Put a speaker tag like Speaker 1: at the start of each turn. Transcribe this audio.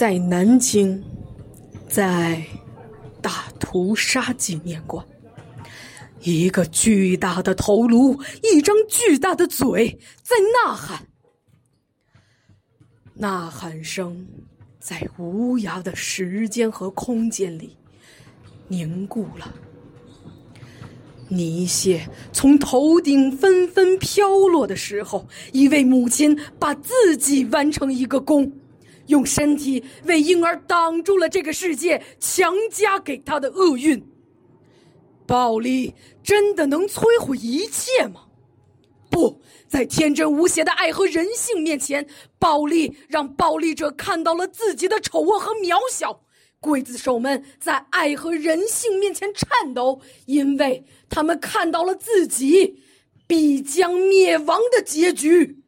Speaker 1: 在南京，在大屠杀纪念馆，一个巨大的头颅，一张巨大的嘴，在呐喊。呐喊声在无涯的时间和空间里凝固了。泥屑从头顶纷纷飘落的时候，一位母亲把自己弯成一个弓，用身体为婴儿挡住了这个世界强加给他的厄运。暴力真的能摧毁一切吗？不在天真无邪的爱和人性面前，暴力让暴力者看到了自己的丑恶和渺小。刽子手们在爱和人性面前颤抖，因为他们看到了自己必将灭亡的结局。